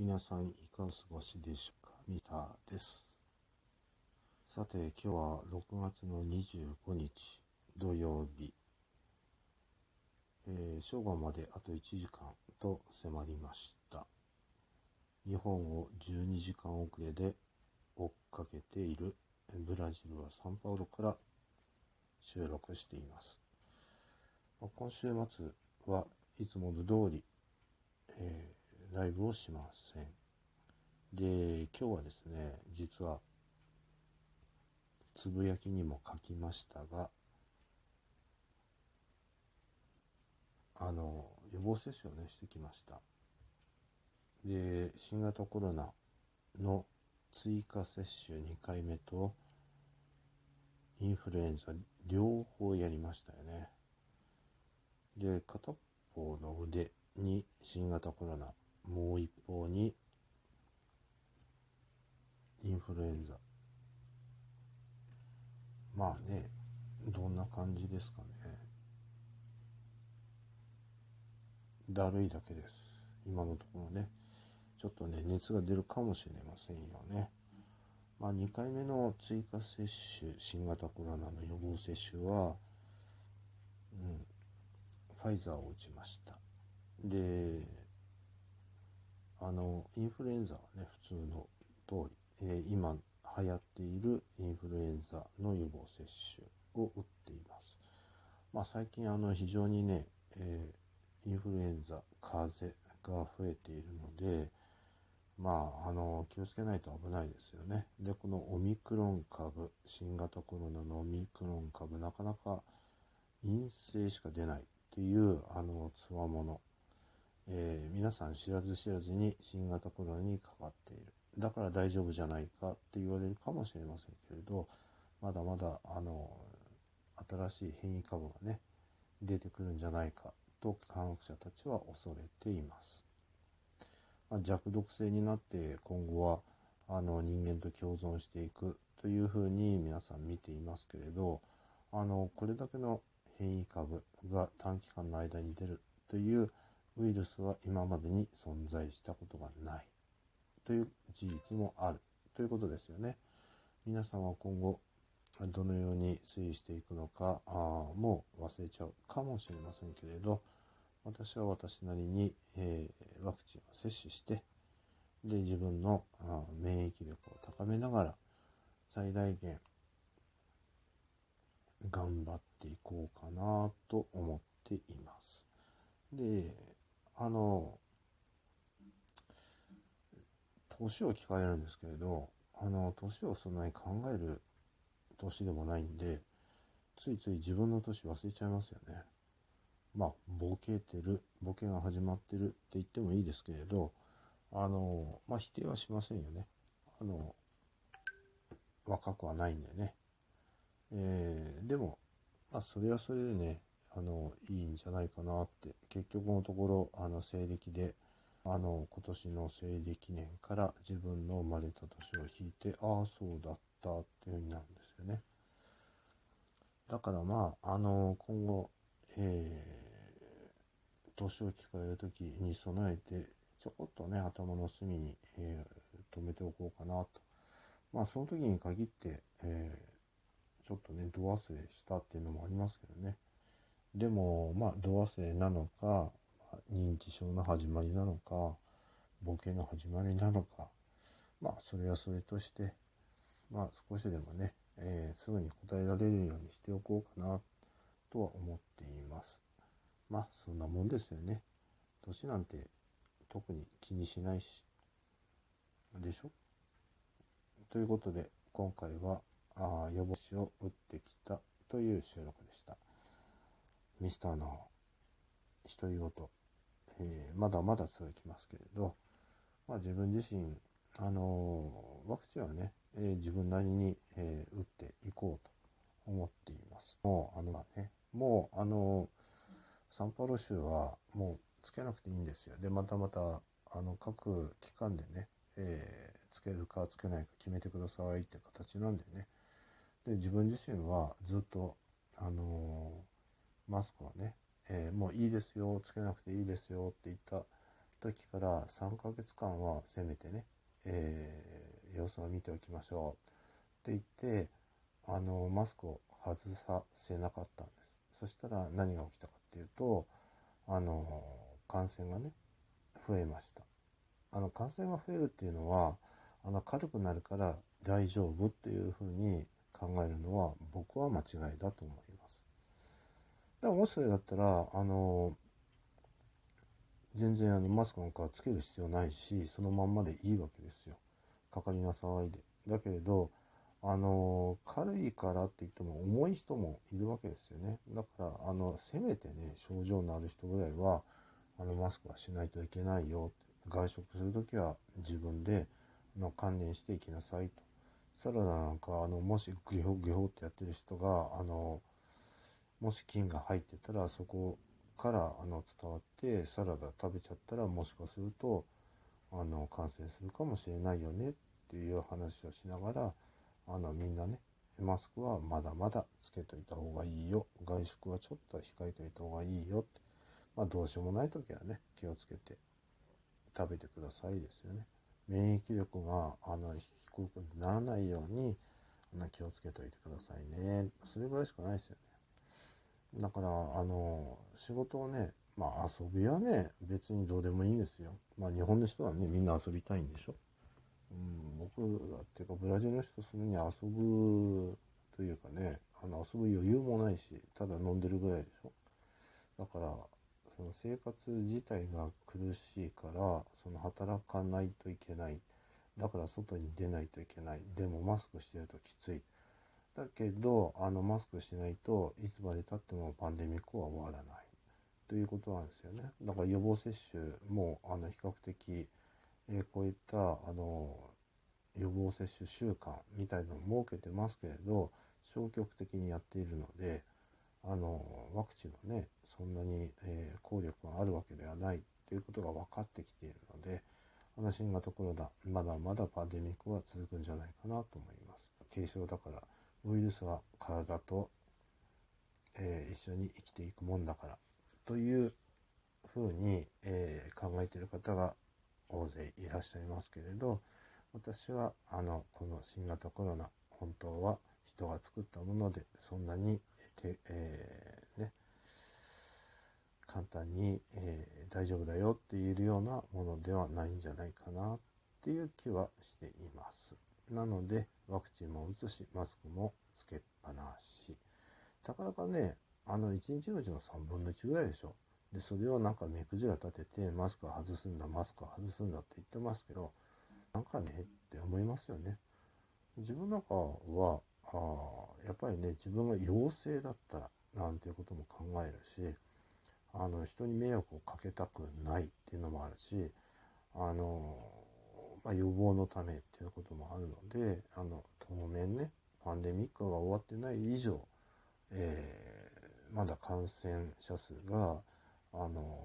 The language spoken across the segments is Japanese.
皆さんいかがお過ごしでしょうか。ミタです。さて今日は6月の25日土曜日、えー、正午まであと1時間と迫りました。日本を12時間遅れで追っかけているブラジルはサンパウロから収録しています。今週末はいつもの通り、えー、ライブをしません。で、今日はですね、実は、つぶやきにも書きましたが、あの、予防接種をね、してきました。で、新型コロナの追加接種2回目と、インフルエンザ両方やりましたよね。で、片方の腕に新型コロナ、もう一方にインフルエンザ。まあね、どんな感じですかね。だるいだけです。今のところね。ちょっとね、熱が出るかもしれませんよね。まあ、2回目の追加接種、新型コロナの予防接種は、うん、ファイザーを打ちました。で、あの、インフルエンザはね、普通の通り、えー、今流行っているインフルエンザの予防接種を打っています。まあ最近あの非常にね、えー、インフルエンザ、風邪が増えているので、まあ、あの、気をつけないと危ないですよね。で、このオミクロン株、新型コロナのオミクロン株、なかなか陰性しか出ないっていうあのつわもの、えー、皆さん知らず知らずに新型コロナにかかっている。だから大丈夫じゃないかって言われるかもしれませんけれどまだまだあの新しい変異株がね出てくるんじゃないかと科学者たちは恐れています、まあ、弱毒性になって今後はあの人間と共存していくというふうに皆さん見ていますけれどあのこれだけの変異株が短期間の間に出るというウイルスは今までに存在したことがないという事実もあるということですよね。皆さんは今後どのように推移していくのかあもう忘れちゃうかもしれませんけれど私は私なりに、えー、ワクチンを接種してで自分のあ免疫力を高めながら最大限頑張っていこうかなと思っています。で、あの、年を聞かれるんですけれど、あの、年をそんなに考える年でもないんで、ついつい自分の年忘れちゃいますよね。まあ、ボケてる、ボケが始まってるって言ってもいいですけれど、あの、まあ、否定はしませんよね。あの、若くはないんでね。えー、でも、まあ、それはそれでね、あの、いいんじゃないかなって、結局のところ、あの、西暦で、あの、今年の西暦年から自分の生まれた年を引いて、ああ、そうだったっていう風になるんですよね。だからまあ、あの、今後、えー、年を聞かれる時に備えて、ちょこっとね、頭の隅に、えー、止めておこうかなと。まあ、その時に限って、えーちょっとね、度忘れしたっていうのもありますけどね。でも、まあ、度忘れなのか、認知症の始まりなのか、ボケの始まりなのか、まあ、それはそれとして、まあ、少しでもね、えー、すぐに答えられるようにしておこうかな、とは思っています。まあ、そんなもんですよね。年なんて特に気にしないし。でしょ？ということで、今回は、あ予防士を打ってきたという収録でした。ミスターの独り言、えー、まだまだ続きますけれど、まあ、自分自身、あのー、ワクチンはね、えー、自分なりに、え打っていこうと思っています。もう、あのね、もう、あのサンパウロ州はもうつけなくていいんですよ。で、またまた、あの、各機関でね、えつけるかつけないか決めてくださいって形なんでね、で自分自身はずっと、あのー、マスクをね、えー、もういいですよつけなくていいですよって言った時から3ヶ月間はせめてね、えー、様子を見ておきましょう。って言ってあのマスクを外させなかったんです。そしたら何が起きたかっていうとあの感染がね増えました。あの感染が増えるっていうのはあの軽くなるから大丈夫っていうふうに考えるのは僕は間違いだと思います。だからもしそれだったらあの全然あのマスクなんかつける必要ないしそのまんまでいいわけですよ。かかりなさいで。だけれどあの軽いからって言っても重い人もいるわけですよね。だからあのせめてね症状のある人ぐらいはあのマスクはしないといけないよ外食する時は自分での観念していきなさいと。サラダなんかあのもしグホグホってやってる人があのもし菌が入ってたらそこからあの伝わってサラダ食べちゃったらもしかするとあの感染するかもしれないよねっていう話をしながらあのみんなねマスクはまだまだつけといた方がいいよ外食はちょっと控えといた方がいいよってまあどうしようもない時はね気をつけて食べてくださいですよね。免疫力があの低くならないようにあの気をつけておいてくださいね。それぐらいしかないですよね。だから、あの、仕事をね、まあ遊びはね、別にどうでもいいんですよ。まあ日本の人はね、みんな遊びたいんでしょ。うん、僕らっていうかブラジルの人するに遊ぶというかね、あの遊ぶ余裕もないし、ただ飲んでるぐらいでしょ。だから、その生活自体が苦しいからその働かないといけないだから外に出ないといけないでもマスクしてるときついだけどあのマスクしないといつまでたってもパンデミックは終わらない。ということなんですよね。だから予防接種もあの比較的、えー、こういったあの予防接種週間みたいのを設けてますけれど消極的にやっているのであのワクチンのねそんなに、えー、効力があるわけではない。ということが分かってきているのであの新型コロナまだまだパンデミックは続くんじゃないかなと思います軽症だからウイルスは体と、えー、一緒に生きていくもんだからというふうに、えー、考えている方が大勢いらっしゃいますけれど私はあのこの新型コロナ本当は人が作ったものでそんなにて、えー、ね、簡単に、えー、大丈夫だよって言えるようなものではないんじゃないかなっていう気はしています。なので、ワクチンも打つし、マスクもつけっぱなし。たかなかね、あの、1日のうちの3分の1ぐらいでしょ。で、それをなんか目くじら立てて、マスクは外すんだ、マスクは外すんだって言ってますけど、なんかね、って思いますよね。自分なんかは、あやっぱりね自分が陽性だったらなんていうことも考えるしあの人に迷惑をかけたくないっていうのもあるしあの、まあ、予防のためっていうこともあるのであの当面ねパンデミックが終わってない以上、えー、まだ感染者数があの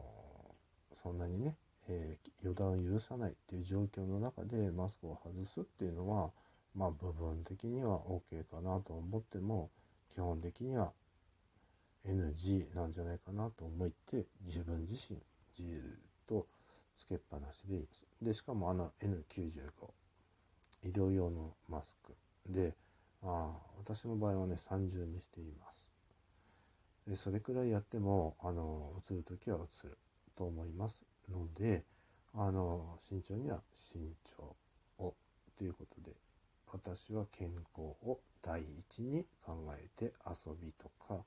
そんなにね、えー、予断を許さないっていう状況の中でマスクを外すっていうのはまあ部分的には OK かなと思っても基本的には NG なんじゃないかなと思って自分自身じっとつけっぱなしでいいです。でしかもあの N95 医療用のマスクであ私の場合はね30にしています。でそれくらいやってもあの映る時は映ると思いますのであの慎重には慎重をということで私は健康を第一に考えて遊びとか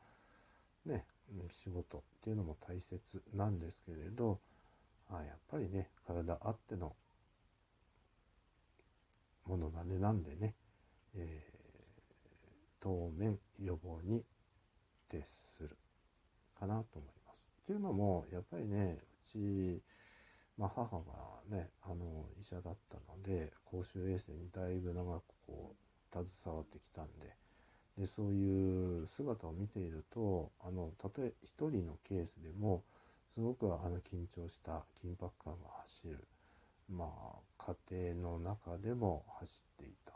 ね仕事っていうのも大切なんですけれどあやっぱりね体あってのものなんでなんでね、えー、当面予防に徹するかなと思います。っていうのもやっぱりねうちまあ、母がねあの医者だったので公衆衛生にだいぶ長くこう携わってきたんででそういう姿を見ているとあのたとえ一人のケースでもすごくあの緊張した緊迫感が走るまあ家庭の中でも走っていた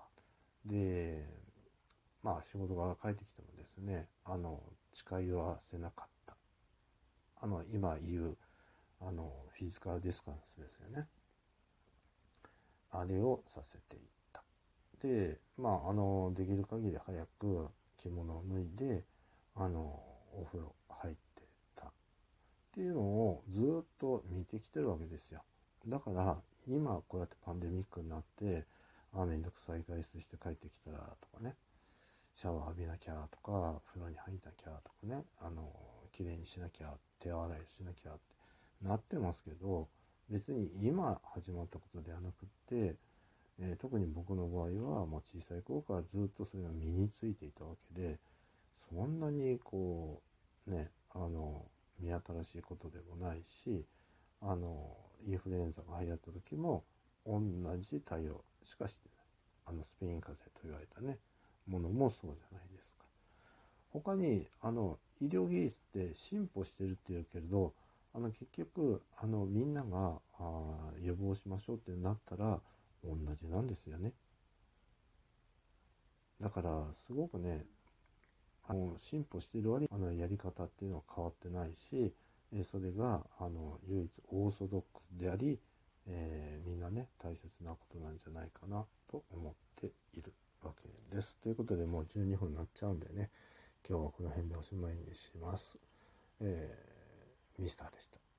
でまあ仕事が帰ってきてもですねあの誓いを合わせなかった。あの今言うあのフィジカルディスタンスですよね。あれをさせていった。でまああのできる限り早く着物を脱いであのお風呂入ってた。っていうのをずっと見てきてるわけですよ。だから今こうやってパンデミックになってあめんどくさい外出して帰ってきたらとかね。シャワー浴びなきゃとか風呂に入んなきゃとかねあの綺麗にしなきゃ手洗いしなきゃってなってますけど別に今始まったことではなくって、えー、特に僕の場合はもう小さい頃からずっとそれが身についていたわけでそんなにこうねあの見新しいことでもないしあのインフルエンザが流行った時も同じ対応しかしてない。あのスペイン風邪と言われたねものもそうじゃないですか。他にあの医療技術って進歩してるっていうけれどあの結局あのみんながあ予防しましょうってなったら同じなんですよね。だからすごくねあの進歩している割にあのやり方っていうのは変わってないしえそれがあの唯一オーソドックスであり、えー、みんなね大切なことなんじゃないかなと思っている。わけです。ということでもう12分になっちゃうんでね今日はこの辺でおしまいにします。えー、ミスターでした。